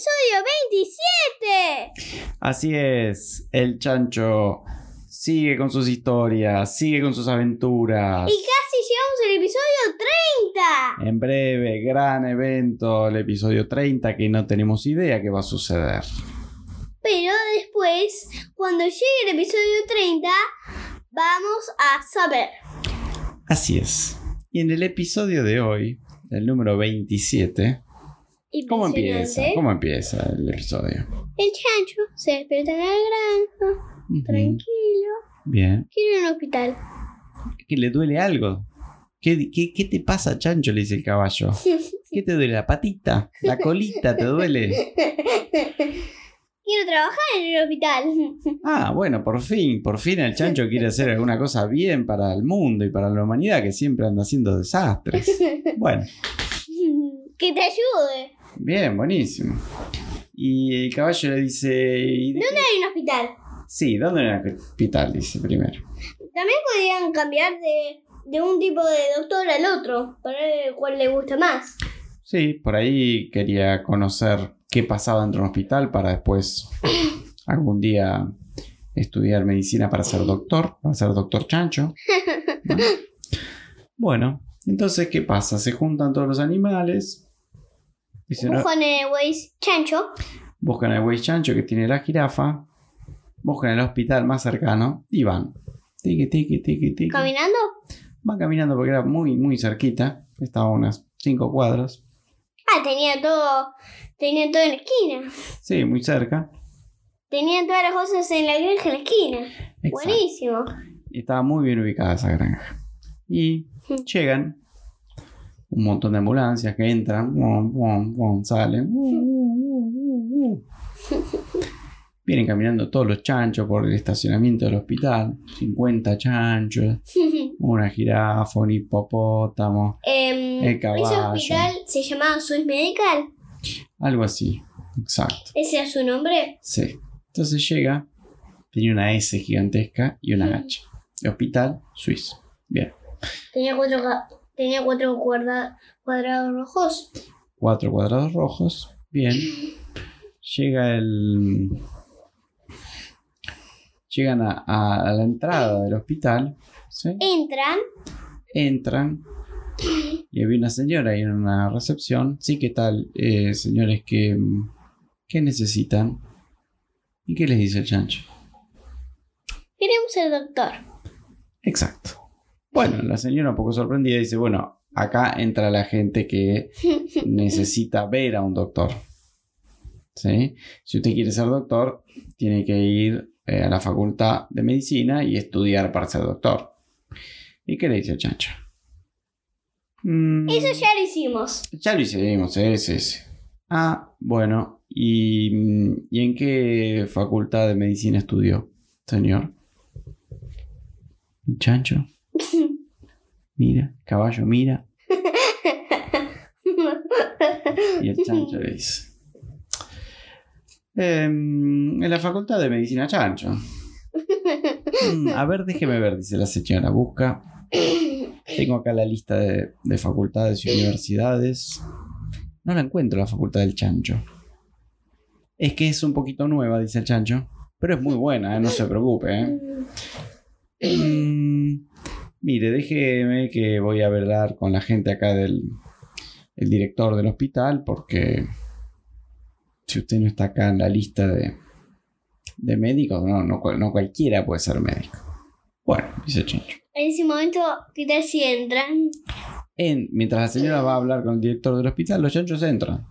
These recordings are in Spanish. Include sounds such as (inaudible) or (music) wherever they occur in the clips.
Episodio 27. Así es, el chancho sigue con sus historias, sigue con sus aventuras. Y casi llegamos al episodio 30. En breve, gran evento, el episodio 30, que no tenemos idea qué va a suceder. Pero después, cuando llegue el episodio 30, vamos a saber. Así es. Y en el episodio de hoy, el número 27, ¿cómo empieza? ¿Cómo empieza el episodio? El chancho se despierta en la granja, tranquilo. Bien. Quiere un hospital. ¿Que le duele algo? ¿Qué, qué, qué te pasa, chancho? Le dice el caballo. (laughs) ¿Qué te duele? ¿La patita? ¿La colita te duele? Quiero trabajar en el hospital. Ah, bueno, por fin, por fin el chancho quiere hacer alguna cosa bien para el mundo y para la humanidad que siempre anda haciendo desastres. (laughs) Bueno, que te ayude. Bien, buenísimo. Y el caballo le dice... ¿y de ¿Dónde hay un hospital? Sí, ¿dónde en el hospital? Dice primero. También podrían cambiar de, de un tipo de doctor al otro, para ver cuál le gusta más. Sí, por ahí quería conocer qué pasaba dentro de un hospital para después (coughs) algún día estudiar medicina para ser doctor, para ser doctor chancho. ¿no? (laughs) Bueno, entonces, ¿qué pasa? Se juntan todos los animales. Dicen, "No, Buscan el Waze chancho. buscan el güey chancho que tiene la jirafa. Buscan el hospital más cercano y van. Tiki, tiki, tiki, tiki. ¿Caminando? Van caminando porque era muy, muy cerquita. Estaba a unas 5 cuadras. Ah, tenía todo. Tenía todo en la esquina. Sí, muy cerca. Tenía todas las cosas en la granja en la esquina. Exacto. Buenísimo. Estaba muy bien ubicada esa granja. Y llegan un montón de ambulancias que entran, bum, bum, bum, salen. (laughs) Vienen caminando todos los chanchos por el estacionamiento del hospital. 50 chanchos, una jirafa, un hipopótamo, Em, El ese caballo. hospital se llamaba Swiss Medical. algo así. Exacto. ¿Ese era su nombre? Sí. Entonces llega, tenía una S gigantesca y una H. Hospital Suizo. Bien. Tenía cuatro, tenía cuatro cuadra- cuadrados rojos. cuatro cuadrados rojos. Bien. Llega el. Llegan a, a- a la entrada del hospital. ¿sí? Entran. Entran. Y había una señora ahí en una recepción. Sí, ¿qué tal, eh, señores? ¿qué, ¿Qué necesitan? ¿Y qué les dice el chancho? Queremos ser doctor. Exacto. Bueno, la señora un poco sorprendida dice, bueno, acá entra la gente que (laughs) necesita ver a un doctor. ¿Sí? Si usted quiere ser doctor, tiene que ir eh, a la facultad de medicina y estudiar para ser doctor. ¿Y qué le dice el chancho? Mm, Eso ya lo hicimos. ya lo hicimos, ese, ese. Ah, bueno. ¿Y, ¿Y en qué facultad de medicina estudió, señor? ¿El chancho? (laughs) mira, caballo mira. Y el chancho le dice. "Em, en la facultad de medicina chancho. "Mm, a ver, déjeme ver, dice la señora. Busca. Tengo acá la lista de, de facultades y universidades. No la encuentro la facultad del chancho. Es que es un poquito nueva, dice el chancho. Pero es muy buena, ¿eh? no se preocupe. ¿eh? (clears throat) Mm, mire, déjeme que voy a hablar con la gente acá del el director del hospital porque si usted no está acá en la lista de, de médicos, no, no, no cualquiera puede ser médico. Bueno, dice el chancho. En ese momento, ¿qué tal si entran? En- mientras la señora va a hablar con el director del hospital, los chanchos entran.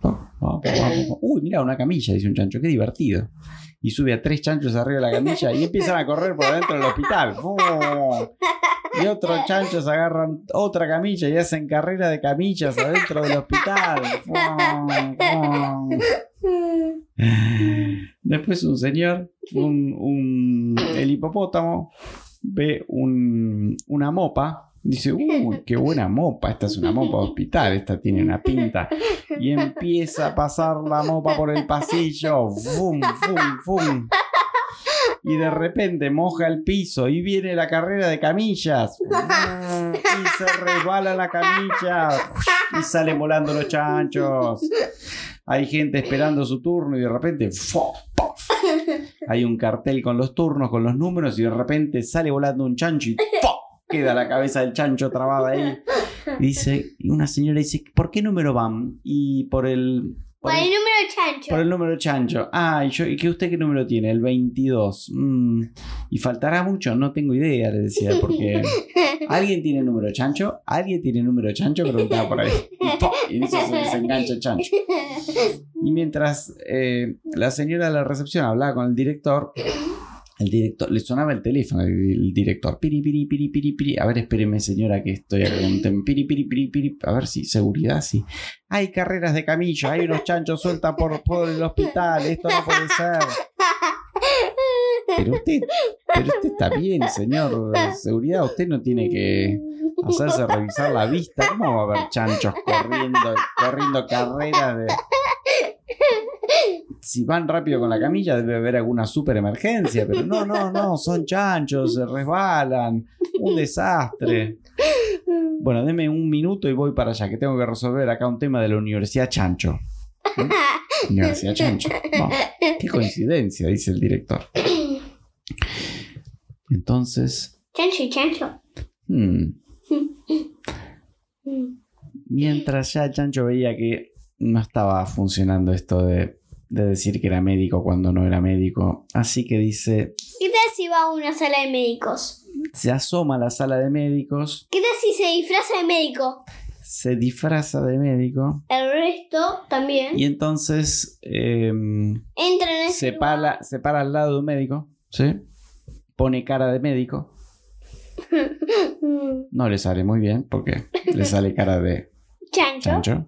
Uy, mira, una camilla, dice un chancho, qué divertido. Y sube a tres chanchos arriba de la camilla y empiezan a correr por dentro del hospital. ¡Fu! (laughs) Y otros chanchos agarran otra camilla y hacen carrera de camillas adentro del hospital. Después un señor, un, un- el hipopótamo, ve un- una mopa. Dice, uy, qué buena mopa. Esta es una mopa de hospital. Esta tiene una pinta. Y empieza a pasar la mopa por el pasillo. ¡Fum, fum, fum! Y de repente moja el piso y viene la carrera de camillas. (laughs) Y se resbala la camilla. Y salen volando los chanchos. Hay gente esperando su turno y de repente. ¡pof! hay un cartel con los turnos, con los números y de repente sale volando un chancho y queda la cabeza del chancho trabada ahí. Y dice, y una señora dice, ¿por qué número van? Y por el... Por Por el el, número chancho. por el número chancho. Ah, ¿y, yo, ¿y qué usted qué número tiene? El 22. Mm, ¿Y faltará mucho? No tengo idea, le decía, porque... (laughs) ¿Alguien tiene número chancho? ¿Alguien tiene número chancho? Preguntaba por ahí. (laughs) (laughs) Y, ¡pum! y eso se desengancha el chancho. Y mientras eh, la señora de la recepción hablaba con el director, el director le sonaba el teléfono el, director. Piri, piri, piri, piri, piri. A ver, espéreme, señora, que estoy acá un Piri, piri, piri, piri. A ver si seguridad, sí. Hay carreras de camilla, hay unos chanchos sueltos por, por el hospital. Esto no puede ser. Pero usted, pero usted está bien, señor. Seguridad, usted no tiene que hacerse revisar la vista. ¿Cómo va a haber chanchos corriendo, corriendo carreras de. Si van rápido con la camilla, debe haber alguna super emergencia, pero no, no, no, son chanchos, se resbalan, un desastre. Bueno, deme un minuto y voy para allá, que tengo que resolver acá un tema de la Universidad Chancho. Universidad Chancho. No, qué coincidencia, dice el director. Entonces, Chancho y chancho. hmm, mientras ya Chancho veía que no estaba funcionando esto de, de decir que era médico cuando no era médico, así que dice, ¿Qué tal si va a una sala de médicos? se asoma a la sala de médicos, ¿Qué tal si se disfraza de médico? se disfraza de médico El resto también. y entonces em, Entra en ese se, para, se para al lado de un médico, ¿sí? Pone cara de médico. (laughs) No le sale muy bien porque le sale cara de Chancho. chancho.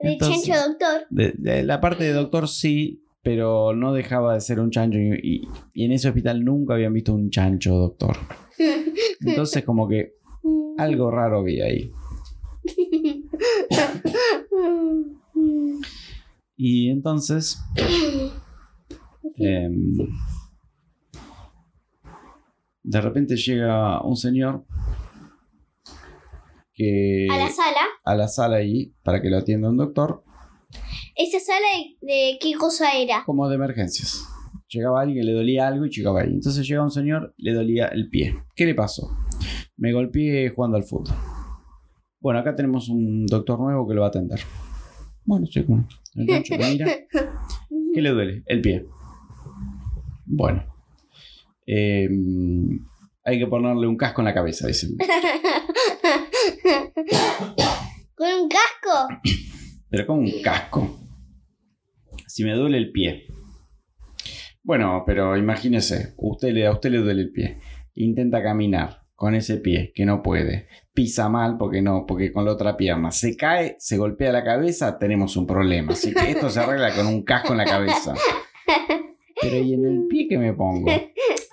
De Entonces, chancho doctor. de- de la parte de doctor sí, pero no dejaba de ser un chancho y, y- y en ese hospital nunca habían visto un chancho doctor. (laughs) Entonces como que algo raro vi ahí. Y entonces... em, de repente llega un señor que a la sala. a la sala ahí para que lo atienda un doctor ¿Esa sala de, de qué cosa era? como de emergencias. Llegaba alguien que le dolía algo y llegaba ahí. Entonces llegaba un señor, le dolía el pie. ¿Qué le pasó? Me golpeé jugando al fútbol. Bueno, acá tenemos un doctor nuevo que lo va a atender. Bueno, lo mira. ¿Qué le duele? El pie. Bueno. Eh, hay que ponerle un casco en la cabeza, dice. el- (coughs) ¿Con un casco? Pero con un casco. Si me duele el pie. Bueno, pero imagínese, usted le, a usted le duele el pie. Intenta caminar con ese pie, que no puede. Pisa mal porque no, porque con la otra pierna. Se cae, se golpea la cabeza, tenemos un problema. Así que esto se arregla con un casco en la cabeza. (laughs) Pero ¿y en el (laughs) pie que me pongo?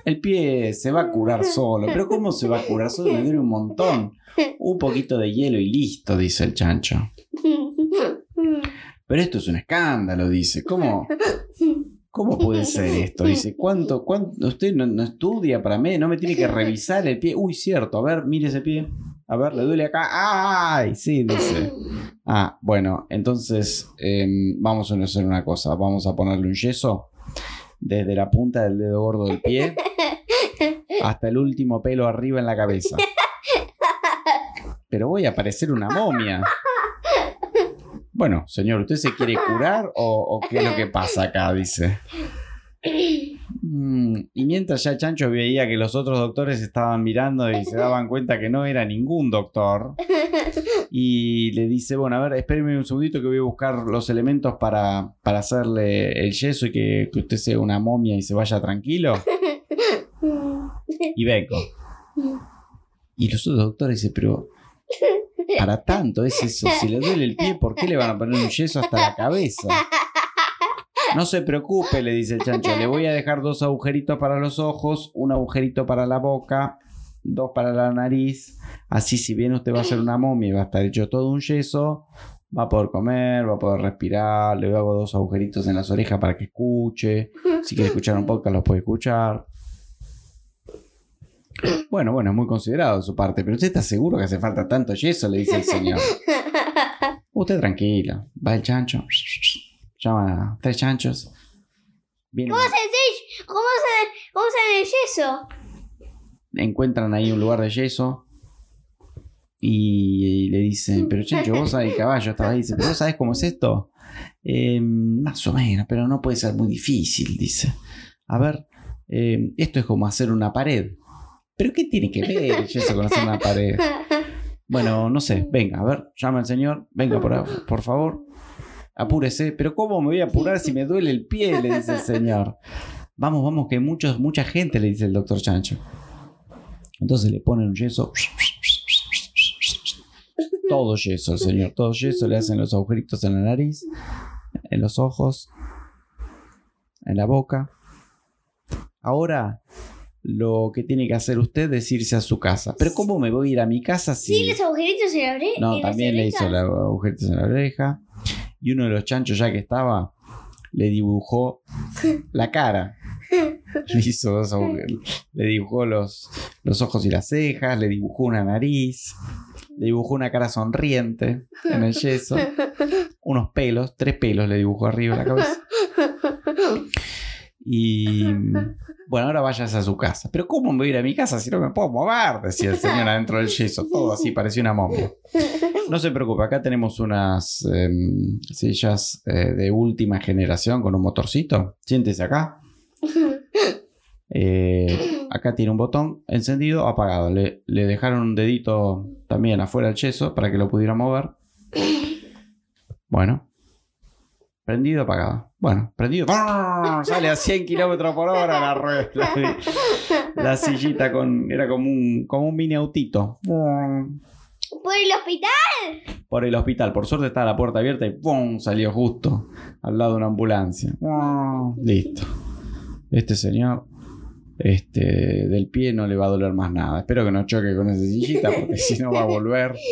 El pie se va a curar solo. Pero ¿cómo se va a curar solo? Me duele un montón. Un poquito de hielo y listo, dice el chancho. Pero esto es un escándalo, dice. ¿Cómo? ¿Cómo puede ser esto? Dice, ¿cuánto, cuánto? Usted no, no estudia para mí, no me tiene que revisar el pie. Uy, cierto, a ver, mire ese pie. A ver, le duele acá. ¡Ay! Sí, dice. Ah, bueno, entonces em, vamos a hacer una cosa. Vamos a ponerle un yeso desde la punta del dedo gordo del pie (laughs) hasta el último pelo arriba en la cabeza. Pero voy a parecer una momia. Bueno, señor, ¿usted se quiere curar o, o qué es lo que pasa acá? Dice. Mm, y mientras ya Chancho veía que los otros doctores estaban mirando y se daban cuenta que no era ningún doctor, y le dice, bueno, a ver, espéreme un segundito que voy a buscar los elementos para, para hacerle el yeso y que, que usted sea una momia y se vaya tranquilo. Y vengo. Y los otros doctores dicen, pero para tanto es eso, si le duele el pie, ¿por qué le van a poner un yeso hasta la cabeza? No se preocupe, le dice el chancho, le voy a dejar dos agujeritos para los ojos, un agujerito para la boca, dos para la nariz. Así si bien usted va a ser una momia y va a estar hecho todo un yeso, va a poder comer, va a poder respirar, le hago dos agujeritos en las orejas para que escuche. Si quiere escuchar un podcast, lo puede escuchar. Bueno, bueno, es muy considerado de su parte, pero usted está seguro que hace falta tanto yeso, le dice el señor. (laughs) Usted tranquilo, va el chancho, llama tres chanchos. ¿Cómo se, cómo se, cómo se el yeso? encuentran ahí un lugar de yeso y, le dicen, pero Chancho, vos sabés caballo estaba ahí, dice, pero vos sabés cómo es esto. "Eh, más o menos, pero no puede ser muy difícil, dice. A ver, eh, esto es como hacer una pared. ¿Pero qué tiene que ver el yeso con hacer una pared? Bueno, no sé, venga, a ver, llama al señor, venga por, por favor, apúrese. Pero ¿cómo me voy a apurar si me duele el pie? Le dice el señor. (laughs) Vamos, vamos, que muchos, mucha gente, le dice el doctor Chancho. Entonces le ponen un yeso. Todo yeso, el señor, todo yeso. Le hacen los agujeritos en la nariz, en los ojos, en la boca. Ahora, lo que tiene que hacer usted es irse a su casa. Pero ¿cómo me voy a ir a mi casa si... Sí, los agujeritos en la oreja. No, también le hizo los agujeritos en la oreja. Y uno de los chanchos, ya que estaba, le dibujó la cara. (laughs) Le hizo. Le dibujó los, los ojos y las cejas, le dibujó una nariz, le dibujó una cara sonriente en el yeso, (laughs) unos pelos, tres pelos le dibujó arriba de la cabeza. Y (laughs) bueno, ahora vayas a su casa. Pero ¿cómo me voy a ir a mi casa si no me puedo mover? Decía el señor adentro del yeso. Todo así, parecía una momia. (laughs) No se preocupe, acá tenemos unas em, sillas eh, de última generación con un motorcito. Siéntese acá. Eh, acá tiene un botón encendido, apagado. Le, le dejaron un dedito también afuera del yeso para que lo pudiera mover. (laughs) Bueno. Prendido, apagado. Bueno, prendido. ¡brrr! Sale a 100 kilómetros por hora la rueda. La, la sillita con. Era como un, como un mini autito. ¿Por el hospital? Por el hospital. Por suerte estaba la puerta abierta y ¡pum! salió justo al lado de una ambulancia. Listo. Este señor. Este, del pie no le va a doler más nada. Espero que no choque con esa sillita porque si no va a volver. (laughs)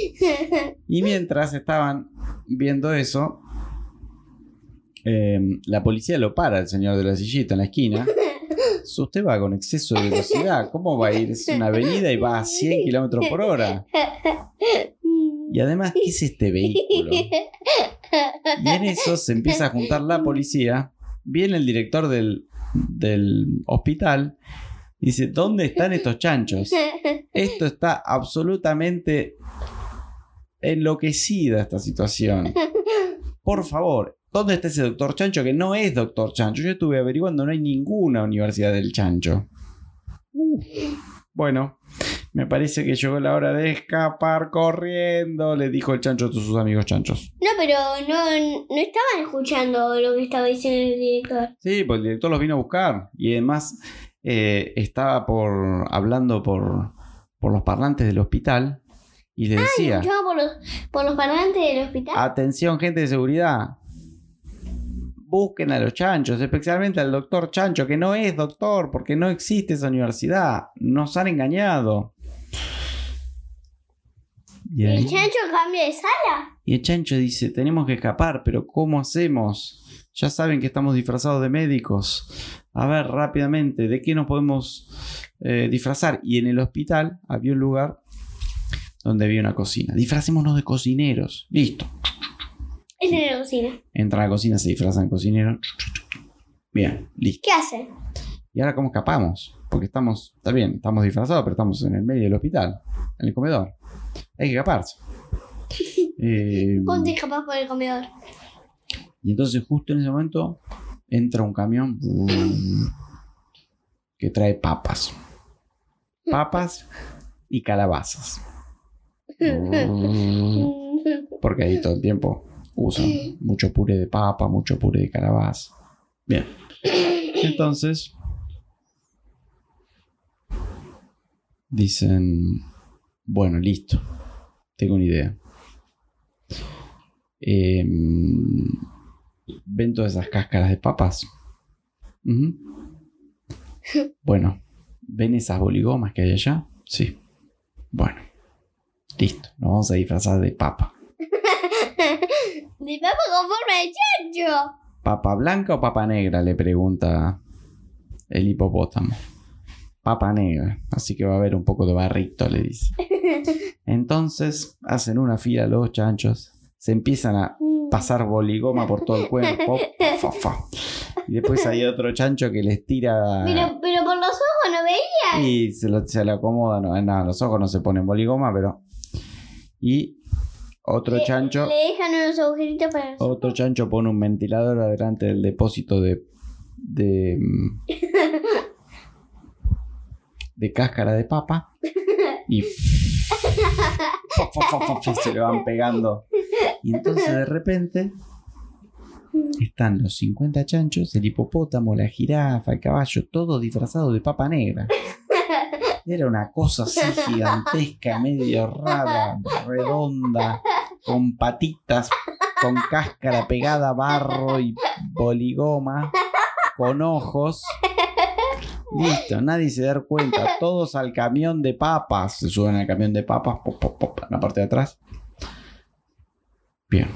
Y mientras estaban viendo eso, eh, la policía lo para el señor de la sillita en la esquina. Si (laughs) Usted va con exceso de velocidad. ¿Cómo va a ir? Es una avenida y va a 100 kilómetros por hora. Y además, ¿qué es este vehículo? Y en eso se empieza a juntar la policía. Viene el director del, del hospital. Y dice, ¿dónde están estos chanchos? Esto está absolutamente enloquecida esta situación. Por favor, ¿dónde está ese doctor Chancho que no es doctor Chancho? Yo estuve averiguando, no hay ninguna universidad del Chancho. Bueno, me parece que llegó la hora de escapar corriendo, le dijo el Chancho a todos sus amigos chanchos. No, pero no, no estaban escuchando lo que estaba diciendo el director. Sí, pues el director los vino a buscar y además eh, estaba por hablando por, por los parlantes del hospital y le decía... ¿Escuchaba por los, por los parlantes del hospital? Atención, gente de seguridad. Busquen a los chanchos, especialmente al doctor Chancho, que no es doctor, porque no existe esa universidad. Nos han engañado. Y, ¿Y ahí- el chancho cambia de sala? y el chancho dice, tenemos que escapar, pero ¿cómo hacemos? Ya saben que estamos disfrazados de médicos. A ver, rápidamente, ¿de qué nos podemos eh, disfrazar? Y en el hospital había un lugar donde había una cocina. Disfracémonos de cocineros. Listo. Es en la cocina. Entran a la cocina, se disfrazan de cocineros. Bien, listo. ¿Qué hacen? ¿Y ahora cómo escapamos? Porque estamos, está bien, estamos disfrazados, pero estamos en el medio del hospital, en el comedor. Hay que escaparse. (laughs) Eh, ¿Cómo te escapas por el comedor? y entonces justo en ese momento entra un camión que trae papas. Papas y calabazas. (laughs) Porque ahí todo el tiempo usan mucho puré de papa, mucho puré de calabaza. Bien. Entonces dicen, bueno, listo. Tengo una idea. Em, ¿Ven todas esas cáscaras de papas? (laughs) Bueno, ¿ven esas boligomas que hay allá? Sí. Bueno, listo. Nos vamos a disfrazar de papa. De papa con forma de chancho. ¿Papa blanca o papa negra? Le pregunta el hipopótamo. Papa negra, así que va a haber un poco de barrito, le dice. (laughs) Entonces hacen una fila los chanchos, se empiezan a pasar boligoma por todo el cuerpo. (laughs) fa, fa. Y después hay otro chancho que les tira Pero, pero por los ojos no veía. y se lo, se lo acomoda. No, no, los ojos no se ponen boligoma, pero. Y otro chancho. Le dejan unos agujeritos para los Otro chancho pone un ventilador adelante del depósito de. de. mm, de cáscara de papa. Y. (laughs) se le van pegando. Y entonces de repente. Están los 50 chanchos, el hipopótamo, la jirafa, el caballo, todos disfrazados de papa negra. Era una cosa así gigantesca, medio rara, redonda, con patitas, con cáscara pegada, barro y boligoma, con ojos. Listo, nadie se da cuenta. Todos al camión de papas. Se suben al camión de papas, pop, pop, pop, en la parte de atrás. Bien.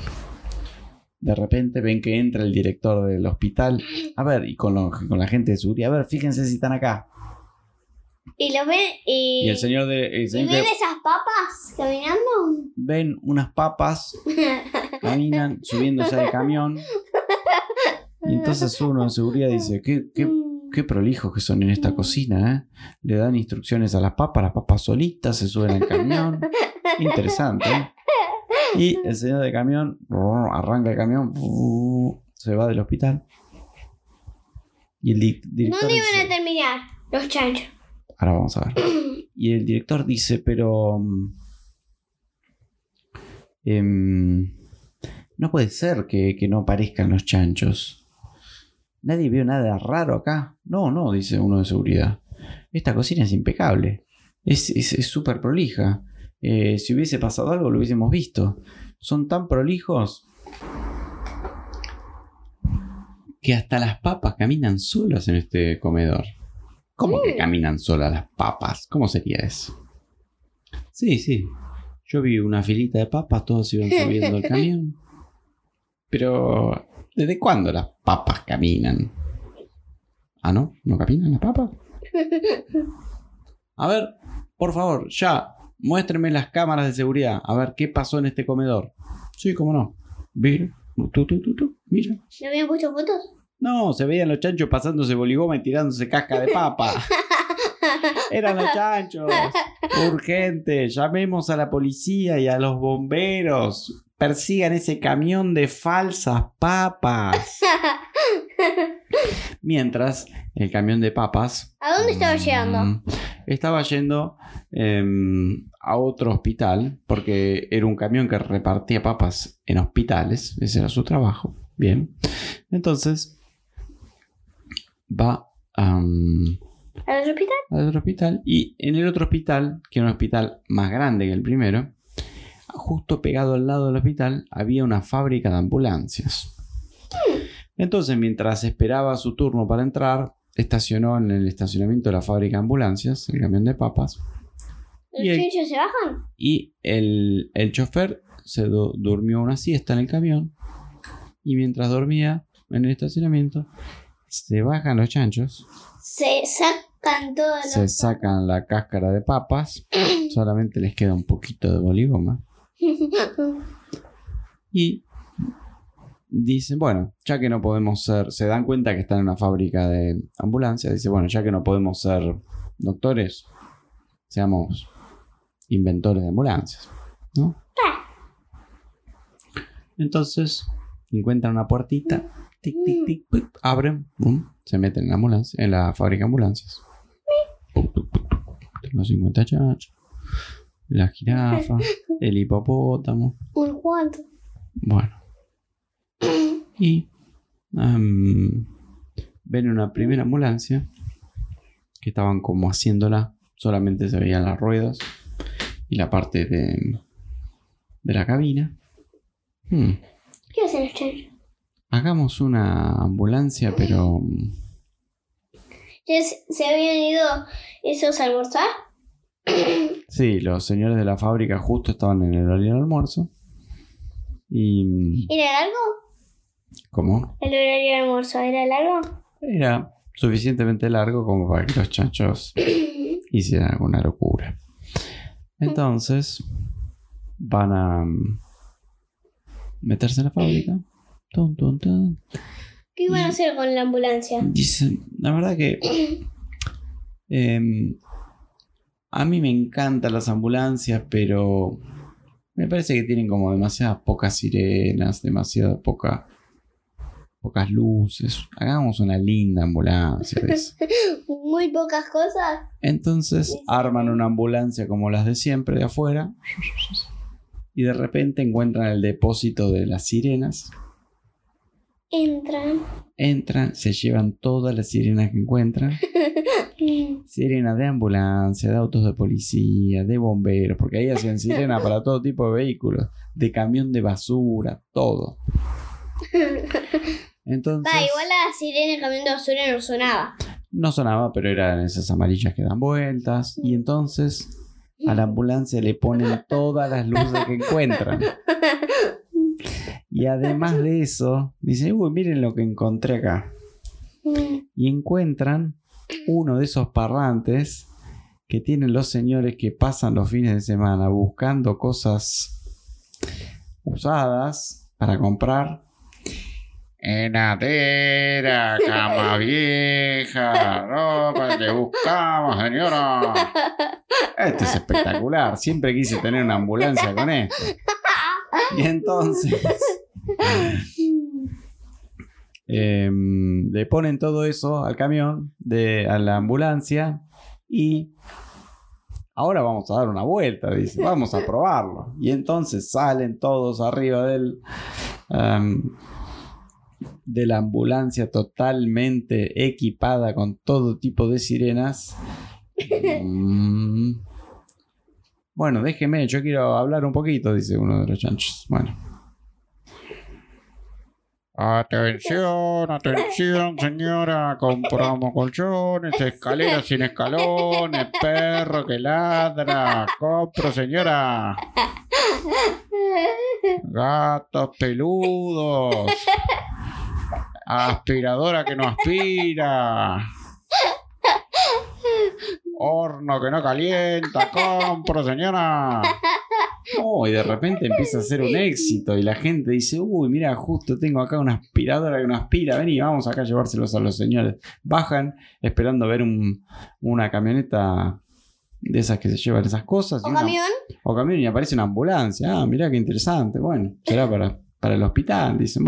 De repente ven que entra el director del hospital. A ver, y con, lo- con la gente de seguridad. A ver, fíjense si están acá. Y lo ven y. Y el señor de. el ¿Y señor ven que- esas papas caminando? ven unas papas, (laughs) caminan subiéndose al camión. Y entonces uno de seguridad dice: ¿Qué, qué, qué prolijos que son en esta cocina, ¿eh? Le dan instrucciones a las papas, las papas solitas se suben al camión. Interesante, ¿eh? Y el señor del camión arranca el camión, se va del hospital. Y el di- director ¿Dónde iban a terminar los chanchos? Ahora vamos a ver. (clears throat) Y el director dice, pero... mm, em, no puede ser que, que no aparezcan los chanchos. Nadie vio nada raro acá. No, no, dice uno de seguridad. Esta cocina es impecable. Es súper prolija. Eh, si hubiese pasado algo lo hubiésemos visto. Son tan prolijos que hasta las papas caminan solas en este comedor. ¿Cómo que caminan solas las papas? ¿Cómo sería eso? Sí, sí. Yo vi una filita de papas, todos iban subiendo al (laughs) camión. Pero, ¿desde cuándo las papas caminan? Ah, ¿no? ¿No caminan las papas? (laughs) A ver, por favor, ya, muéstrenme las cámaras de seguridad. A ver qué pasó en este comedor. Sí, cómo no. Mira, tú, tú, tú, tú, mira. ¿No habían puesto fotos? No, se veían los chanchos pasándose boligoma y tirándose casca de papa. (laughs) Eran los chanchos. Urgente, llamemos a la policía y a los bomberos. Persigan ese camión de falsas papas. (laughs) Mientras el camión de papas ¿A dónde estaba llegando? Mm, Estaba yendo em, a otro hospital porque era un camión que repartía papas en hospitales. Ese era su trabajo. Bien. Entonces va am, ¿Al hospital? al otro hospital y en el otro hospital, que era un hospital más grande que el primero, justo pegado al lado del hospital había una fábrica de ambulancias. Entonces, mientras esperaba su turno para entrar, estacionó en el estacionamiento de la fábrica de ambulancias, el camión de papas, ¿Los Y el- se bajan? y el, el chofer se du- durmió una siesta en el camión. Y mientras dormía en el estacionamiento, se bajan los chanchos, Se sacan todos se sacan la cáscara de papas, (coughs) solamente les queda un poquito de boligoma. Y dicen, bueno, ya que no podemos ser, se dan cuenta que están en una fábrica de ambulancia, dice, bueno, ya que no podemos ser doctores, seamos inventores de ambulancias, ¿no? Entonces, encuentran una puertita, tic, tic, abren, se meten en la ambulancia, en la fábrica de ambulancias. Los 50 chanchos, la jirafa, (laughs) el hipopótamo. Un cuanto. Bueno. Y am, ven una primera ambulancia que estaban como haciéndola. Solamente se veían las ruedas y la parte de, de la cabina. Hmm, ¿Qué hacen los chanchos? Hagamos una ambulancia, pero mm, ¿Ya se, se habían ido esos a almorzar? (clears throat) sí, los señores de la fábrica justo estaban en el horario del almuerzo. Y mm, ¿Era largo? ¿cómo? ¿El horario de almuerzo era largo? Era suficientemente largo como para que los chanchos (clears throat) hicieran alguna locura. Entonces, van a mm, meterse en la fábrica. Tun, tun, tun. ¿Qué iban a hacer con la ambulancia? Dicen, la verdad que em, a mí me encantan las ambulancias, pero me parece que tienen como demasiadas pocas sirenas, demasiado poca, pocas luces. Hagamos una linda ambulancia. dice. (laughs) Muy pocas cosas. Entonces arman una ambulancia como las de siempre de afuera y de repente encuentran el depósito de las sirenas. Entran. Entran, se llevan todas las sirenas que encuentran. (laughs) Sirenas de ambulancia, de autos de policía, de bomberos, porque ahí hacían sirena (laughs) para todo tipo de vehículos, de camión de basura, todo. Entonces, Va, igual la sirena del camión de basura no sonaba. no sonaba, pero eran esas amarillas que dan vueltas. Y entonces a la ambulancia le ponen todas las luces que encuentran. (laughs) Y además de eso, dicen, uy, miren lo que encontré acá. Y encuentran uno de esos parlantes que tienen los señores que pasan los fines de semana buscando cosas usadas para comprar. Heladera, cama (laughs) vieja, ropa que buscamos, señora. Esto es espectacular. Siempre quise tener una ambulancia con esto. Y entonces em, le ponen todo eso al camión, de, a la ambulancia y ahora vamos a dar una vuelta, dice, vamos a probarlo. Y entonces salen todos arriba del, am, de la ambulancia totalmente equipada con todo tipo de sirenas. Mm. Bueno, déjeme, yo quiero hablar un poquito, dice uno de los chanchos. Bueno. Atención, atención, señora. Compramos colchones, escaleras sin escalones, perro que ladra. Compro, señora. Gatos peludos. Aspiradora que no aspira. Horno que no calienta. Compro, señora. Oh, y de (laughs) repente empieza a ser un éxito y la gente dice, uy, mira, justo tengo acá una aspiradora que no aspira, vení, vamos acá a llevárselos a los señores. Bajan esperando ver un- una camioneta de esas que se llevan esas cosas. ¿O una- camión? o camión y aparece una ambulancia. Ah, mirá qué interesante. Bueno, será para, para el hospital, dicen.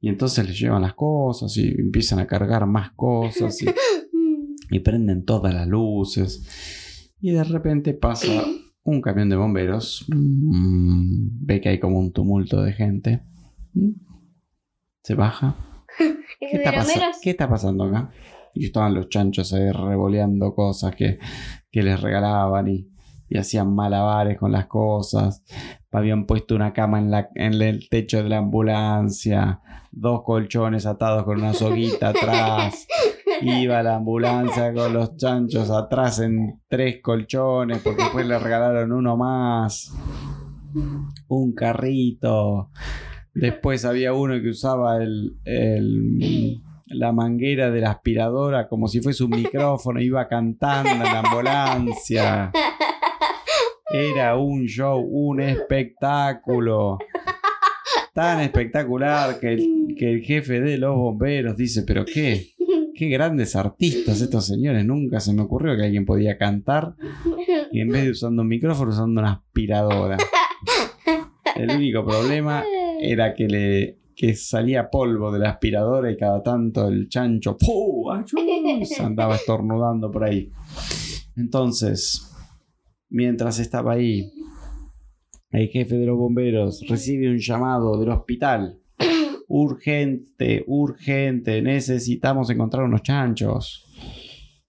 Y entonces les llevan las cosas y empiezan a cargar más cosas y, (laughs) y prenden todas las luces. Y de repente pasa (clears throat) un camión de bomberos. Mm, ve que hay como un tumulto de gente. Mm, Se baja. (laughs) ¿Qué ¿Es está, pasando acá? Y estaban los chanchos ahí revoleando cosas que, que les regalaban y, y hacían malabares con las cosas. Habían puesto una cama en, la, en el techo de la ambulancia, dos colchones atados con una soguita (laughs) atrás. Iba la ambulancia con los chanchos atrás en tres colchones porque después le regalaron uno más. Un carrito. Después había uno que usaba el, la manguera de la aspiradora como si fuese un micrófono, iba cantando en la ambulancia. Era un show, un espectáculo. Tan espectacular que el, que el jefe de los bomberos dice, pero qué, qué grandes artistas estos señores. Nunca se me ocurrió que alguien podía cantar y en vez de usando un micrófono usando una aspiradora. El único problema era que le que salía polvo de la aspiradora y cada tanto el chancho ¡pum! ¡Achú! se andaba estornudando por ahí. Entonces, mientras estaba ahí, el jefe de los bomberos recibe un llamado del hospital. Urgente, urgente, necesitamos encontrar unos chanchos.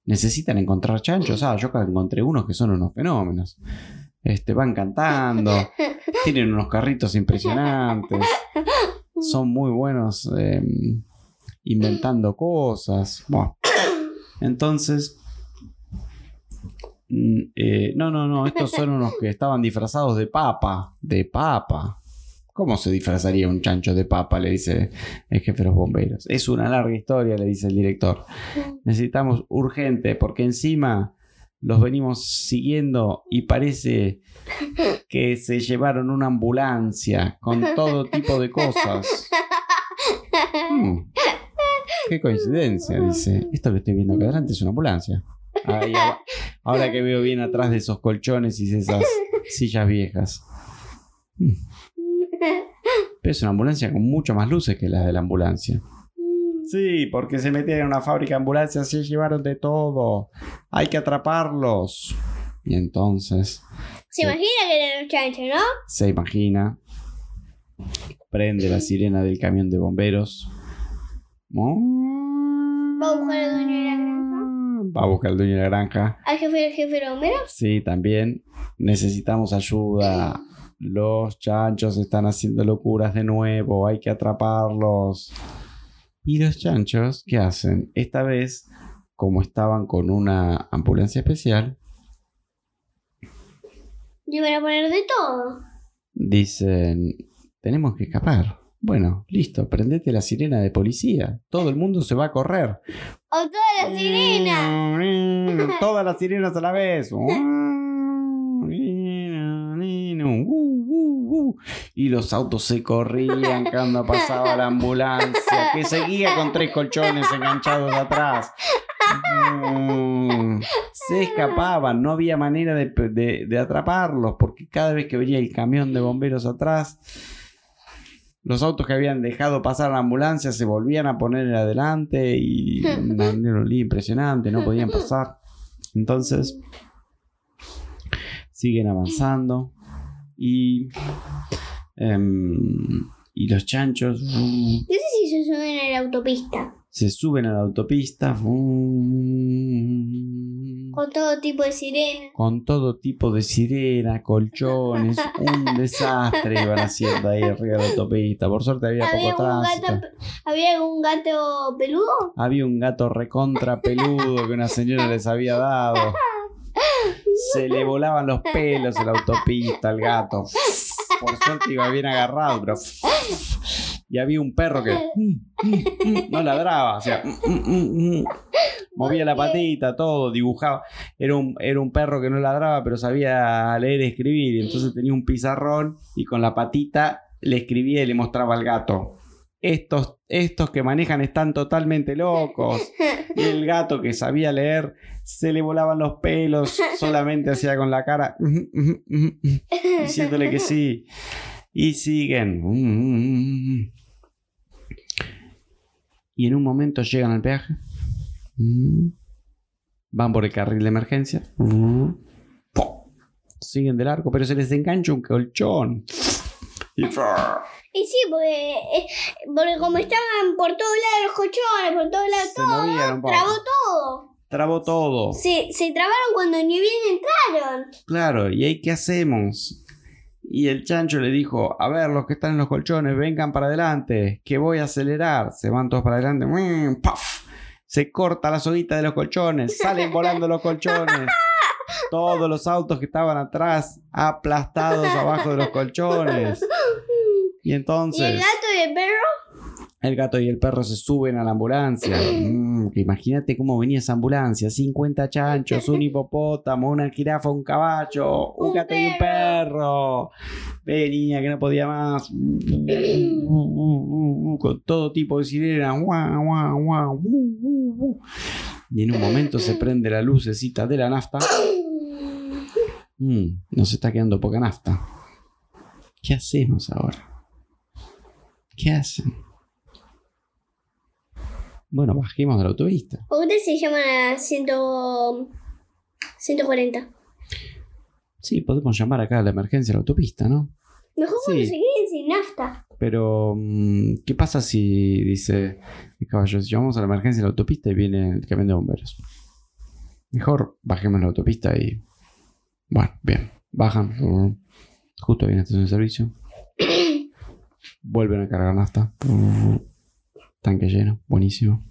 Necesitan encontrar chanchos. Ah, yo acá encontré unos que son unos fenómenos. Este, van cantando, (laughs) tienen unos carritos impresionantes, son muy buenos eh, inventando cosas. Bueno, entonces, mm, eh, no, no, no, estos son unos que estaban disfrazados de papa, de papa. ¿Cómo se disfrazaría un chancho de papa? Le dice el jefe de los bomberos. Es una larga historia, le dice el director. Necesitamos urgente, porque encima los venimos siguiendo y parece que se llevaron una ambulancia con todo tipo de cosas. Hmm, Qué coincidencia, dice. Esto que estoy viendo acá adelante es una ambulancia. Ahí, ahora- que veo bien atrás de esos colchones y esas sillas viejas. Hmm, Pero es una ambulancia con mucho más luces que las de la ambulancia. Sí, porque se metieron en una fábrica de ambulancias, se llevaron de todo. Hay que atraparlos. Y entonces Se imagina que eran los chanchos, ¿no? se imagina, prende la sirena del camión de bomberos. Va a buscar al dueño de la granja. Va a buscar al dueño de la granja. Al jefe del jefe de bomberos. Sí, también necesitamos ayuda. Los chanchos están haciendo locuras de nuevo, hay que atraparlos. ¿Y los chanchos qué hacen? Esta vez, como estaban con una ambulancia especial, Le iban a poner de todo. dicen, tenemos que escapar. Bueno, listo, prendete la sirena de policía. Todo el mundo se va a correr. O toda la sirena. Todas las sirenas a la vez. (laughs) Y los autos se corrían cuando pasaba la ambulancia, que seguía con tres colchones enganchados atrás. Mm, Se escapaban, no había manera de, atraparlos, porque cada vez que venía el camión de bomberos atrás, los autos que habían dejado pasar la ambulancia se volvían a poner adelante y una impresionante, no podían pasar. Entonces, siguen avanzando y, em, y los chanchos No sé si se suben a la autopista. se suben a la autopista Con todo tipo de sirena. con todo tipo de sirena, colchones, (laughs) un desastre iban haciendo ahí arriba de la autopista. Por suerte había ¿Había poco un, tránsito. gato, ¿Había algún gato peludo? Había un gato recontra peludo que una señora les había dado. (laughs) Se le volaban los pelos en la autopista al gato. Por suerte iba bien agarrado, pero. Y había un perro que no ladraba, o sea, movía la patita, todo, dibujaba. Era un, era un perro que no ladraba, pero sabía leer y escribir. Y entonces tenía un pizarrón y con la patita le escribía y le mostraba al gato. Estos, estos que manejan están totalmente locos. (laughs) Y el gato que sabía leer se le volaban los pelos, solamente hacía con la cara, diciéndole que sí. Y siguen. Y en un momento llegan al peaje. Van por el carril de emergencia. Siguen del arco, pero se les engancha un colchón. Y Y sí, porque, eh, porque como estaban por todos lados los colchones, por todos lados se poco. trabó todo. Trabó todo. Se, se trabaron cuando ni bien entraron. Claro, ¿y ahí qué hacemos? Y el chancho le dijo, a ver, los que están en los colchones, vengan para adelante, que voy a acelerar. Se van todos para adelante. ¡Mmm! ¡Paf! Se corta la soguita de los colchones, salen volando los (laughs) colchones. Todos los autos que estaban atrás aplastados abajo de los colchones. Y entonces... ¿Y el gato y el perro? El gato y el perro se suben a la ambulancia. Mm, imagínate cómo venía esa ambulancia. 50 chanchos, un hipopótamo, una jirafa, un caballo, un, Un gato y un perro. Venía que no podía más. Con todo tipo de sirenas. Y en un momento se prende la lucecita de la nafta. Mm, nos está quedando poca nafta. ¿Qué hacemos ahora? ¿Qué hacen? Bueno, bajemos de la autopista. ¿O ustedes se llaman a 100, 140? Sí, podemos llamar acá a la emergencia de la autopista, ¿no? Mejor cuando se queden sin nafta. Pero, mm, ¿qué pasa si dice el caballo? Si llamamos a la emergencia de la autopista y viene el camión de bomberos. Mejor bajemos la autopista y. Bueno, bien. Bajan. Justo viene la estación de servicio. (coughs) Vuelven a cargar nafta. Tanque lleno. Buenísimo.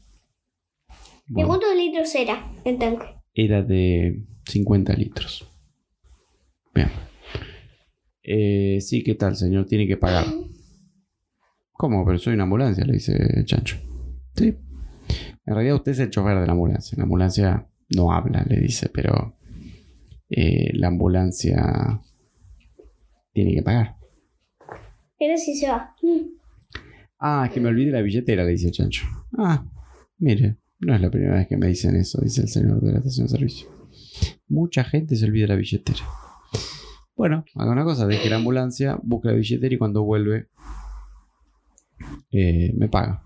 ¿De Bueno, cuántos litros era el tanque? era de 50 litros. Bien. Eh, sí, ¿qué tal, señor? Tiene que pagar. ¿Cómo? Pero soy una ambulancia, le dice el chancho. Sí. En realidad usted es el chofer de la ambulancia. La ambulancia no habla, le dice, pero eh, la ambulancia tiene que pagar. Pero si se va. Ah, es que me olvidé la billetera, le dice el chancho. Ah, mire, no es la primera vez que me dicen eso, dice el señor de la estación de servicio. Mucha gente se olvida la billetera. Bueno, haga una cosa, deje la ambulancia, busque la billetera y cuando vuelve eh, me paga.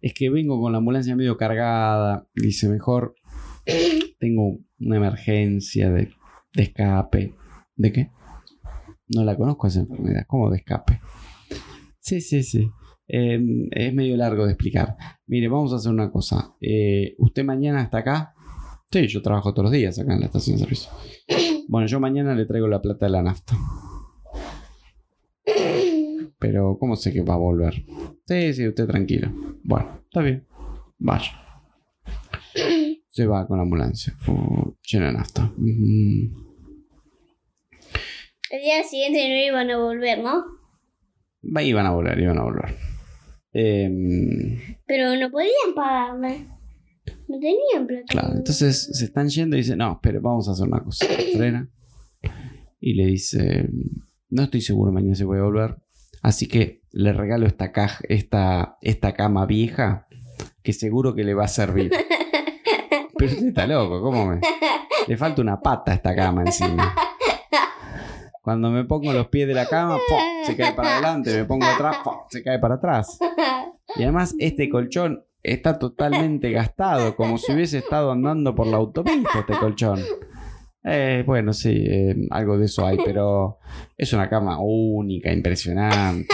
Es que vengo con la ambulancia medio cargada, dice mejor tengo una emergencia de, escape. ¿De qué? No la conozco esa enfermedad, ¿cómo de escape? Sí, sí, sí. Eh, es medio largo de explicar. Mire, vamos a hacer una cosa. Eh, ¿Usted mañana está acá? Sí, yo trabajo todos los días acá en la estación de servicio. Bueno, yo mañana le traigo la plata de la nafta. Pero, ¿cómo sé que va a volver? Sí, sí, usted tranquilo. Bueno, está bien. Vaya. Se va con la ambulancia. Fu- llena de nafta. Mm. El día siguiente no iban a volver, ¿no? Va, Iban a volver, iban a volver. Em, Pero no podían pagarme. No tenían plata. Claro, entonces se están yendo y dice, no, pero vamos a hacer una cosa. Frena. Y le dice, no estoy seguro mañana voy a volver. Así que le regalo esta caja, esta, esta cama vieja que seguro que le va a servir. (laughs) Pero usted está loco, ¿cómo me? Le falta una pata a esta cama encima. Cuando me pongo los pies de la cama, se cae para adelante, me pongo atrás, ¡pum! se cae para atrás. Y además este colchón está totalmente gastado, como si hubiese estado andando por la autopista este colchón. Eh, bueno, sí, eh, algo de eso hay, pero es una cama única, impresionante.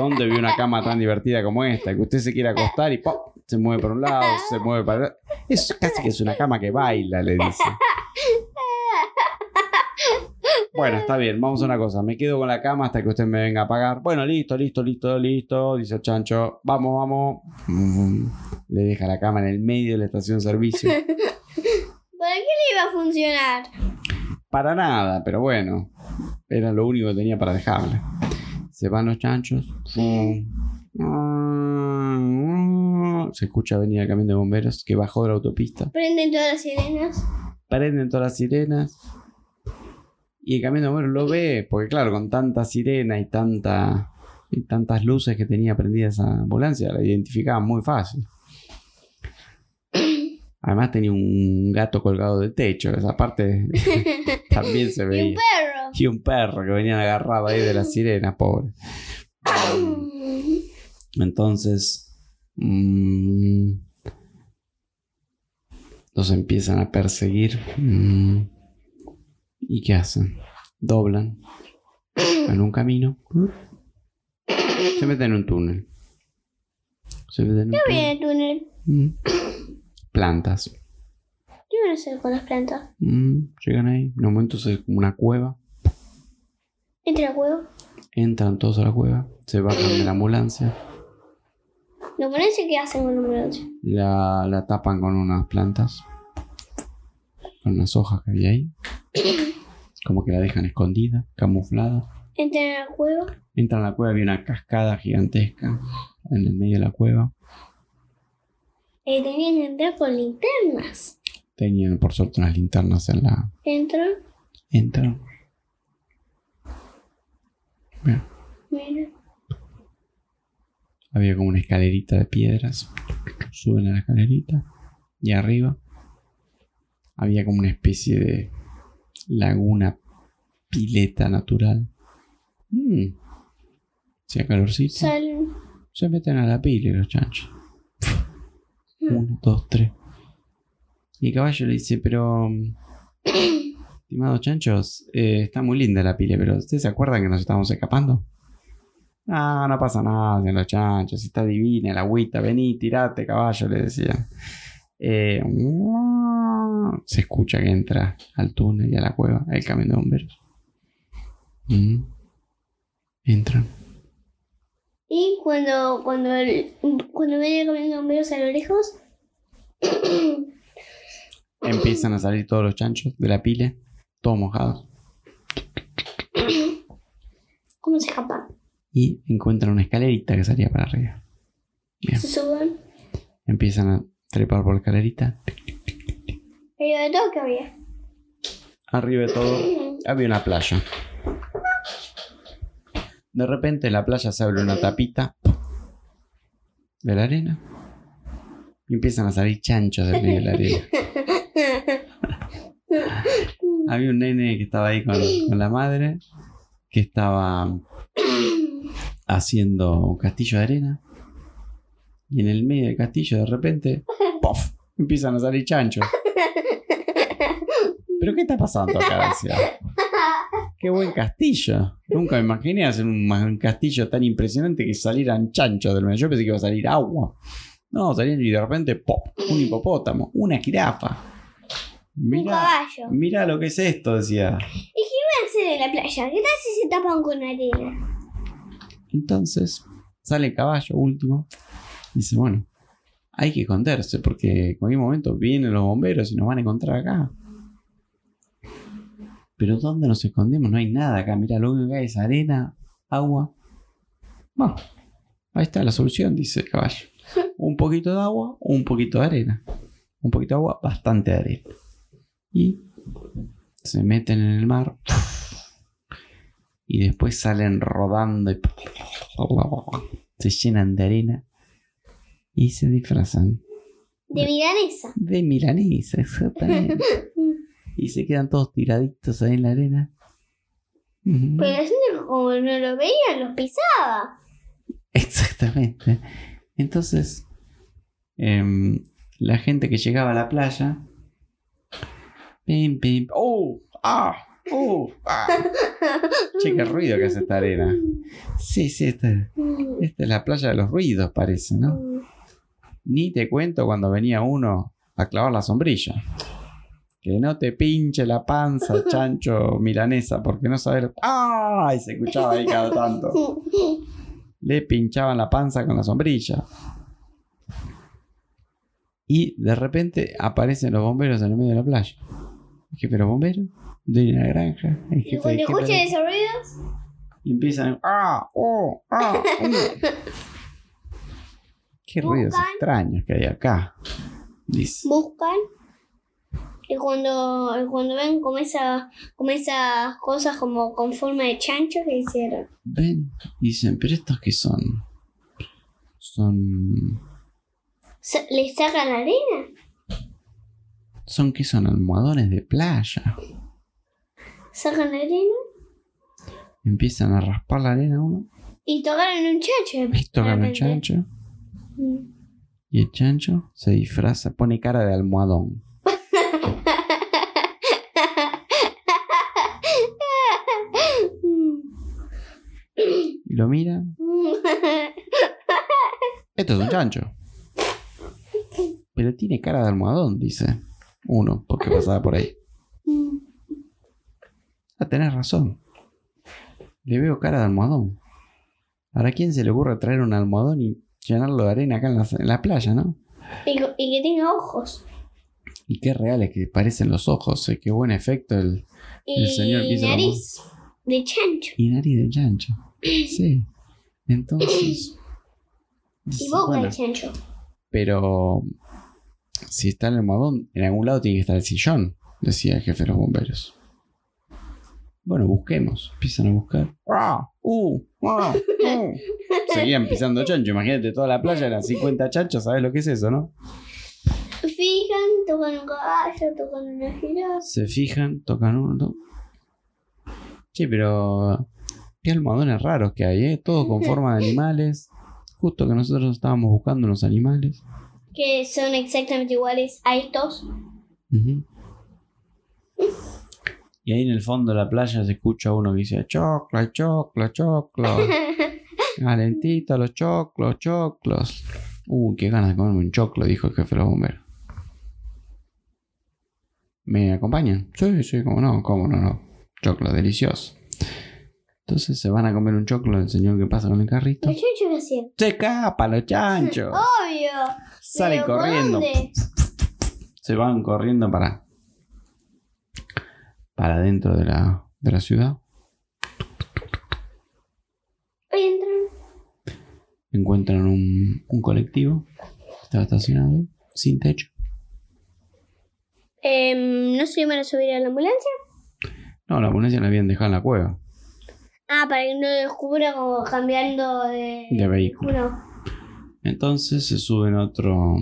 ¿Dónde vi una cama tan divertida como esta? Que usted se quiere acostar y ¡pum! se mueve para un lado, se mueve para el Es casi que es una cama que baila, le dice. Bueno, está bien, vamos a una cosa. Me quedo con la cama hasta que usted me venga a pagar. Bueno, listo, listo, listo, listo. Dice el chancho. Vamos, vamos. Le deja la cama en el medio de la estación de servicio. ¿Para qué le iba a funcionar? Para nada, pero bueno. Era lo único que tenía para dejarle. Se van los chanchos. Se escucha venir el camión de bomberos que bajó de la autopista. Prenden todas las sirenas. prenden todas las sirenas. Y el camión de bomberos lo ve, porque claro, con tanta sirena y tanta y tantas luces que tenía prendida esa ambulancia, la identificaban muy fácil. Además tenía un gato colgado del techo, esa parte (laughs) también se Y un veía. perro. Y un perro que venían agarrado ahí de la sirena, pobre. Entonces, mm, los empiezan a perseguir. mm, ¿Y qué hacen? Doblan en un camino. Se meten en un túnel. Se meten en un ¿Qué túnel. viene el túnel? Mm. Plantas. ¿Qué van a hacer con las plantas? Mm, Llegan ahí. En un momento es como una cueva. Entra a la cueva. Entran todos a la cueva, se bajan de la ambulancia, ¿La ambulancia qué hacen con la ambulancia? la, la tapan con unas plantas, con unas hojas que había ahí, (clears throat) como que la dejan escondida, camuflada. Entran a la cueva. Entran a la cueva, había una cascada gigantesca en el medio de la cueva. Eh, tenían que entrar con linternas. Tenían por suerte unas linternas en la... Entran. Entran. Mira. Había como una escalerita de piedras. Suben a la escalerita. Y arriba había como una especie de laguna, pileta natural. Mm. Hacía calorcito. Salen. Se meten a la pila los chanchos. Uno, dos, tres. Y el caballo le dice, pero... mm, Estimados chanchos, eh, está muy linda la pila, pero ¿ustedes se acuerdan que nos estábamos escapando? Ah, no pasa nada, dicen los chanchos, está divina el agüita, vení, tirate, caballo, le decían. Eh, se escucha que entra al túnel y a la cueva el camión de bomberos. Mm. Entran. Y cuando, cuando, el- cuando ven el camión de bomberos a lo lejos, Empiezan a salir todos los chanchos de la pila, todos mojados, (coughs) ¿cómo se escapan? y encuentran una escalerita que salía para arriba. Bien. Se suben. Empiezan a trepar por la escalerita. Pero de todo que había. Arriba de todo (coughs) había una playa. De repente en la playa se abre una tapita de la arena y empiezan a salir chanchos del medio de la arena. (laughs) Había un nene que estaba ahí con, la madre que estaba haciendo un castillo de arena y en el medio del castillo de repente ¡pof! empiezan a salir chanchos. ¿Pero qué está pasando acá? Qué buen castillo. Nunca me imaginé hacer un castillo tan impresionante que salieran chanchos del medio. Yo pensé que iba a salir agua. No, salían y de repente ¡pop! Un hipopótamo, una jirafa. Un Mira, caballo. mira lo que es esto, decía. ¿Y qué iban a hacer en la playa? ¿Qué tal si se tapan con arena? Entonces sale el caballo último. Dice, bueno, hay que esconderse porque en cualquier momento vienen los bomberos y nos van a encontrar acá. Pero ¿dónde nos escondemos? No hay nada acá. Mira, lo único que hay es arena, agua. Bueno, ahí está la solución, dice el caballo. (laughs) Un poquito de agua, un poquito de arena. Un poquito de agua, bastante de arena. Y se meten en el mar. Y después salen rodando y se llenan de arena y se disfrazan De milanesa. de milanesa, exactamente. (laughs) y se quedan todos tiraditos ahí en la arena. Pero la gente como no lo veía, los pisaba. Exactamente. Entonces, em, la gente que llegaba a la playa. Pim, pim. ¡Oh! ¡Ah! ¡Oh! ¡Ah! Che, qué ruido que hace esta arena. Sí, sí, esta, esta es la playa de los ruidos, parece, ¿no? Ni te cuento cuando venía uno a clavar la sombrilla. Que no te pinche la panza, chancho milanesa, porque no sabes. ¡Ay! Se escuchaba ahí cada tanto. Le pinchaban la panza con la sombrilla. Y de repente aparecen los bomberos en el medio de la playa. El jefe de la granja. El Y cuando escuchan de- esos ruidos, y empiezan. ¡Ah! ¡Oh! ¡Ah! mm". (laughs) Qué ruidos Buscan. extraños que hay acá. Dice. buscan. Y cuando, cuando ven como, esa, como esas cosas como con forma de chancho que hicieron. Ven. Y dicen, ¿pero estos qué son? Son. ¿Le sacan la arena? ¿Son qué son? Almohadones de playa. Sacan la arena Empiezan a raspar la arena uno. y tocaron un chancho. Y tocan realmente. chancho. Mm. Y el chancho se disfraza, pone cara de almohadón. Y lo mira. Esto es un chancho. Pero tiene cara de almohadón, dice uno, porque pasaba por ahí. Ah, tenés razón. Le veo cara de almohadón. ¿Ahora quién se le ocurre traer un almohadón y llenarlo de arena acá en la, en la playa, no? Y, y que tenga ojos. Y qué reales que parecen los ojos, eh, qué buen efecto el, El señor que Y hizo la nariz de chancho. y nariz de chancho. Sí. Entonces. (clears throat) Y boca bueno, de chancho. pero si está el almohadón, en algún lado tiene que estar el sillón, decía el jefe de los bomberos. Bueno, busquemos. Empiezan a buscar. ¡Uh! ¡Uh! (laughs) Seguían pisando chancho. Imagínate, toda la playa eran 50 chanchos. ¿Sabes lo que es eso, no? Fijan, tocan un caballo, tocan una jirafa. Se fijan, tocan uno. Sí, pero. Qué almohadones raros que hay, ¿eh? Todos con forma de (laughs) animales. Justo que nosotros estábamos buscando unos animales. Que son exactamente iguales a estos. Y ahí en el fondo de la playa se escucha uno que dice choclo, choclo, choclo. (laughs) Calentito los choclos, choclos. Uy, qué ganas de comerme un choclo, dijo el jefe de los bomberos. ¿Me acompañan? Sí, sí, cómo no, cómo no, no. Choclo, delicioso. Entonces se van a comer un choclo el señor que pasa con el carrito. ¿Los chanchos qué hacían? Se escapa los chanchos. (laughs) Obvio. Pero, ¿por corriendo. dónde? Se van corriendo para. para dentro de la, de la ciudad. Ahí entran. Encuentran un, un colectivo. que Estaba estacionado. Sin techo. Em, ¿No se iban a subir a la ambulancia? No, la ambulancia la habían dejado en la cueva. Ah, para que no descubra como cambiando de, De vehículo. Entonces se suben a otro.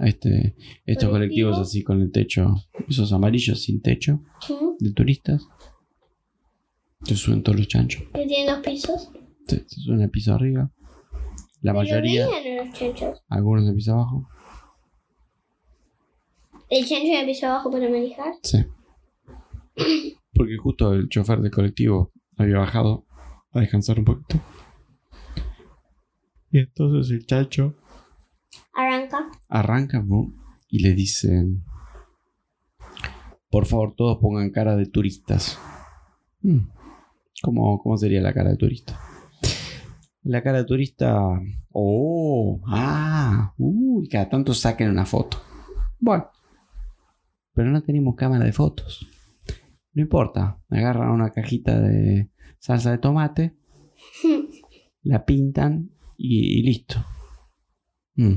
A este, estos Colectivo. colectivos así con el techo. Esos amarillos sin techo. De turistas. Se suben todos los chanchos. Que tienen dos pisos. Se, se suben al piso arriba. La Pero mayoría. veían a los chanchos. Algunos al piso abajo. El chancho en el piso abajo para manejar. Sí. Porque justo el chofer del colectivo había bajado a descansar un poquito. Y entonces el chacho Arranca. arranca ¿no? y le dice: Por favor, todos pongan cara de turistas. Hmm. ¿Cómo, ¿Cómo sería la cara de turista? La cara de turista. Oh, ah, uy, cada tanto saquen una foto. Bueno, pero no tenemos cámara de fotos. No importa, agarran una cajita de salsa de tomate, (laughs) la pintan y, y listo. Mm.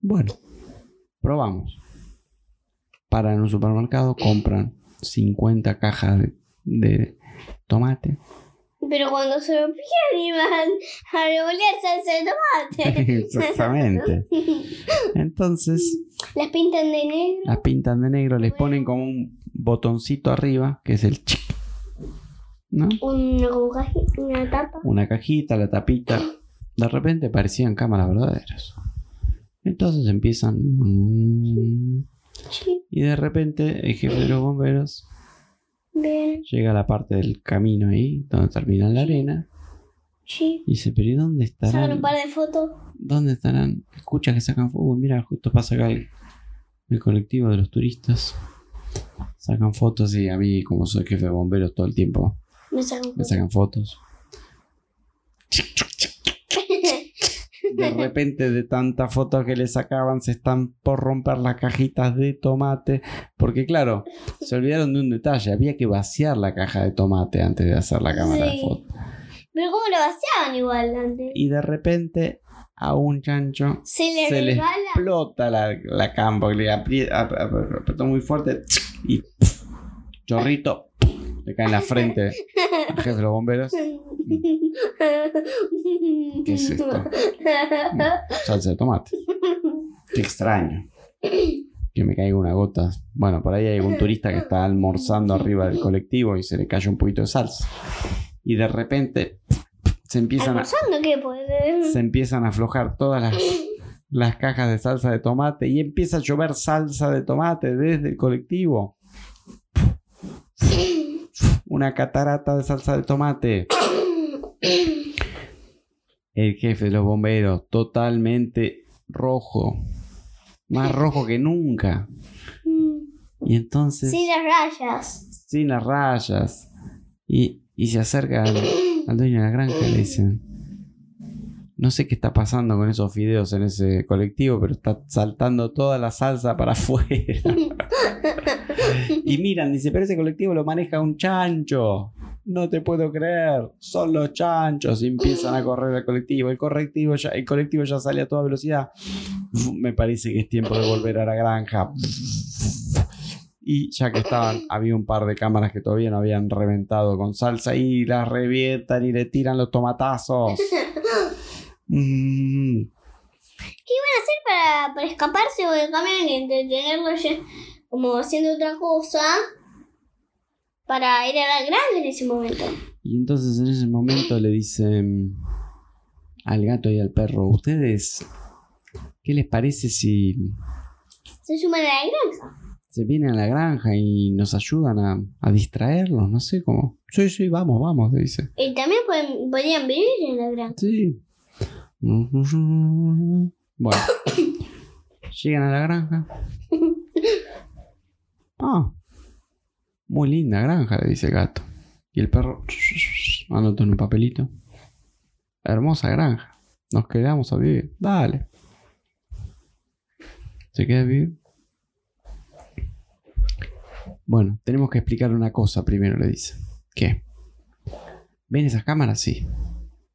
Bueno, probamos. Paran en un supermercado, compran 50 cajas de, de tomate. Pero cuando se lo pillan iban a revolear salsa de tomate. (laughs) Exactamente. (laughs) Entonces, Las pintan de negro. las pintan de negro, les ponen como un botoncito arriba, que es el chip. ¿No? Una, una tapa. Una cajita, la tapita. De repente parecían cámaras verdaderas. Entonces empiezan. Y de repente el jefe de los bomberos bien. llega a la parte del camino ahí, donde termina la arena. Sí. Y dice, pero ¿y dónde Sacan estarán? un par de fotos. ¿Dónde estarán? Escucha que sacan fuego. Mira, justo pasa acá el, el colectivo de los turistas. Sacan fotos y a mí, como soy jefe de bomberos todo el tiempo, Me sacan me fotos. sacan fotos. De repente, de tantas fotos que le sacaban, se están por romper las cajitas de tomate. Porque, claro, se olvidaron de un detalle: había que vaciar la caja de tomate antes de hacer la cámara de Sí. fotos. Pero ¿cómo lo vaciaban igual antes? Y de repente, a un chancho Se le se le explota la, la campo, le apretó muy fuerte y chorrito. Le cae en la frente (laughs) al jefe de los bomberos. ¿Qué es esto? (laughs) Salsa de tomate. Qué extraño. Que me caiga una gota. Bueno, por ahí hay algún turista que está almorzando arriba del colectivo y se le cayó un poquito de salsa. Y de repente se empiezan a, ¿Almorzando qué? Pues, se empiezan a aflojar todas las, las cajas de salsa de tomate y empieza a llover salsa de tomate desde el colectivo. Una catarata de salsa de tomate. El jefe de los bomberos, totalmente rojo. Más rojo que nunca. Y entonces, Sin las rayas. sin las rayas. Y, y se acerca al, al dueño de la granja le dicen, no sé qué está pasando con esos fideos en ese colectivo, pero está saltando toda la salsa para (laughs) afuera. Y miran, dice, pero ese colectivo lo maneja un chancho. No te puedo creer, son los chanchos y empiezan a correr el colectivo. El colectivo ya, el colectivo ya sale a toda velocidad. Me parece que es tiempo de volver a la granja. Y ya que estaban, había un par de cámaras que todavía no habían reventado con salsa y las revientan y le tiran los tomatazos. Mm. ¿Qué iban a hacer para, para escaparse o de camión y entretenerlo como haciendo otra cosa para ir a la grande en ese momento? Y entonces en ese momento le dicen al gato y al perro, ¿ustedes qué les parece si Se suman a la granja. se vienen a la granja y nos ayudan a, a distraerlos? No sé cómo. Sí, sí, vamos, vamos, le dice. Y también pueden, podrían vivir en la granja. Sí. Bueno, (coughs) llegan a la granja. (laughs) Ah, muy linda granja, le dice el gato. Y el perro anota en un papelito. Hermosa granja. Nos quedamos a vivir. Dale. ¿Se queda a vivir? Bueno, tenemos que explicar una cosa primero, le dice. ¿Qué? ¿Ven esas cámaras? Sí.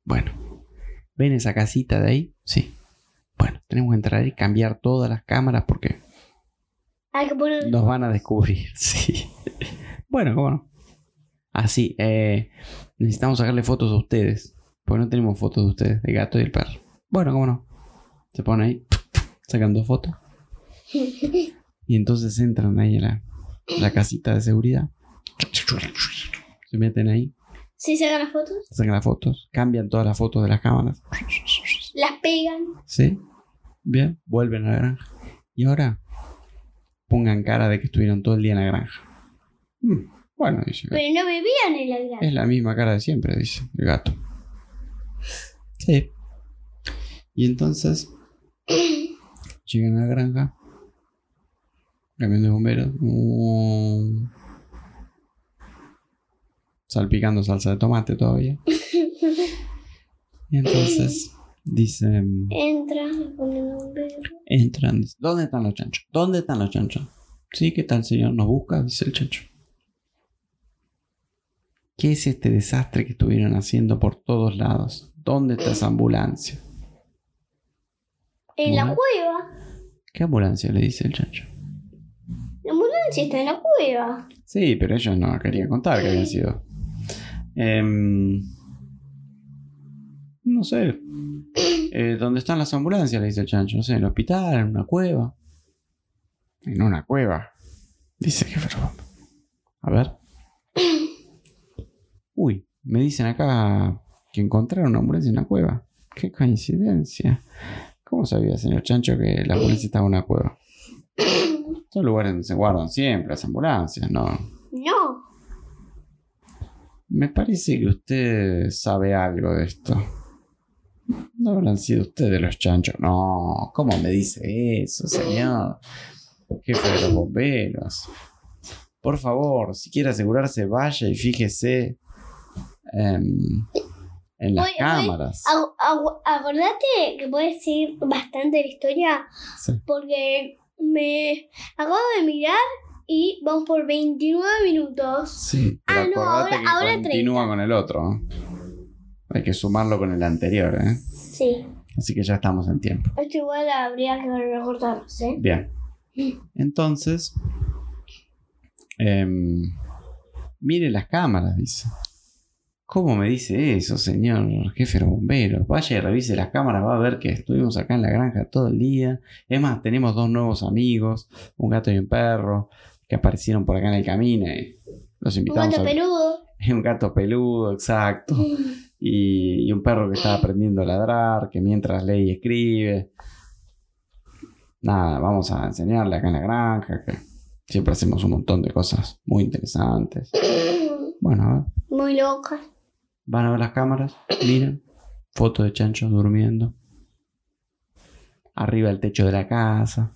Bueno. ¿Ven esa casita de ahí? Sí. Bueno, tenemos que entrar y cambiar todas las cámaras porque Hay que poner. nos van a descubrir. (laughs) Sí. Bueno, ¿cómo no? Así, eh, necesitamos sacarle fotos a ustedes. Porque no tenemos fotos de ustedes, el gato y el perro. Bueno, ¿cómo no? Se ponen ahí, (laughs) sacando fotos. Y entonces entran ahí a la, la casita de seguridad. Se meten ahí, Si sacan las fotos, sacan las fotos, cambian todas las fotos de las cámaras. las pegan. ¿Sí? Bien, vuelven a la granja. Y ahora pongan cara de que estuvieron todo el día en la granja. Mm, bueno, dice el gato. Pero no vivían en la granja. Es la misma cara de siempre, dice el gato. Sí. Y entonces (clears throat) llegan a la granja. Camión de bomberos. mm, salpicando salsa de tomate todavía. (laughs) Y entonces dicen... Entran, ponen un bebé. Entran. ¿Dónde están los chanchos? ¿Dónde están los chanchos? Sí, ¿qué tal, señor? ¿Nos busca? Dice el chancho. ¿Qué es este desastre que estuvieron haciendo por todos lados? ¿Dónde está esa ambulancia? En la cueva. ¿Qué ambulancia? Le dice el chancho. La ambulancia está en la cueva. Sí, pero ellos no querían contar que habían sido. Em, no sé. Eh, ¿Dónde están las ambulancias? Le dice el chancho. No sé, en el hospital, en una cueva. En una cueva. Dice que pero. A ver. Uy, me dicen acá que encontraron una ambulancia en una cueva. Qué coincidencia. ¿Cómo sabía, señor Chancho, que la ambulancia estaba en una cueva? Son lugares donde se guardan siempre las ambulancias, ¿no? No. Me parece que usted sabe algo de esto. No habrán sido ustedes los chanchos. No, ¿cómo me dice eso, señor? Jefe de los bomberos. Por favor, si quiere asegurarse, vaya y fíjese em, en las cámaras. Agu- Acordate que puedes seguir bastante la historia Sí. porque me acabo de mirar y vamos por 29 minutos. Sí, pero Ah, no, ahora- ahora continúa 30. con el otro. Hay que sumarlo con el anterior, ¿eh? Sí. Así que ya estamos en tiempo. Esto igual habría que recortarlo, ¿sí? Bien. Entonces, em, mire las cámaras, dice. ¿Cómo me dice eso, señor jefe de bomberos? Vaya y revise las cámaras, va a ver que estuvimos acá en la granja todo el día. Es más, tenemos dos nuevos amigos, un gato y un perro, que aparecieron por acá en el camino y los Un invitamos gato a... peludo. (laughs) Un gato peludo, exacto. (laughs) Y, y un perro que está aprendiendo a ladrar, que mientras lee y escribe. Nada, vamos a enseñarle acá en la granja, que siempre hacemos un montón de cosas muy interesantes. (clears throat) Bueno, a ver, Muy loca. van a ver las cámaras, miren, foto de chancho durmiendo. Arriba el techo de la casa.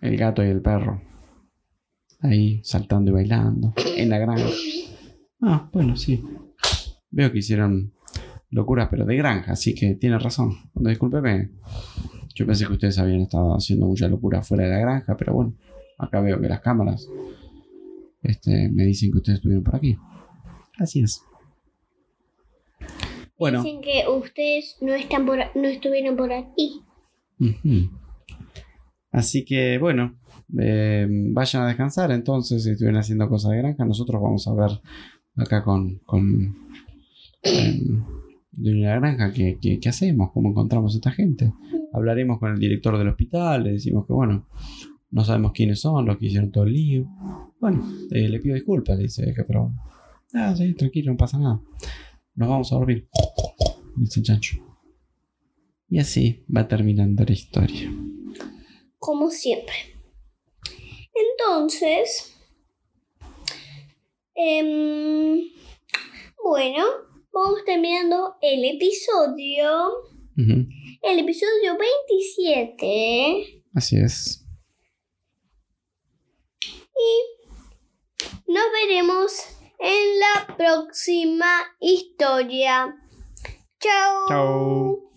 El gato y el perro. Ahí saltando y bailando. En la granja. Ah, bueno, sí. Veo que hicieron locuras, pero de granja, así que tiene razón. Discúlpeme. Yo pensé que ustedes habían estado haciendo mucha locura fuera de la granja, pero bueno, acá veo que las cámaras este, me dicen que ustedes estuvieron por aquí. Así es. Bueno. Dicen que ustedes no, están por, no estuvieron por aquí. Así que bueno, eh, vayan a descansar entonces si estuvieron haciendo cosas de granja. Nosotros vamos a ver acá con, con em, (clears throat) de la granja qué, qué- qué hacemos, cómo encontramos a esta gente. Hablaremos con el director del hospital, le decimos que bueno, no sabemos quiénes son los que hicieron todo el lío. Bueno, eh, le pido disculpas, le dice que pero... Ah, sí, tranquilo, no pasa nada. Nos vamos a dormir. Dice chancho. Y así va terminando la historia. Como siempre. Entonces. em, bueno, vamos terminando el episodio. El episodio 27. Así es. Nos veremos en la próxima historia. Chao. Chao.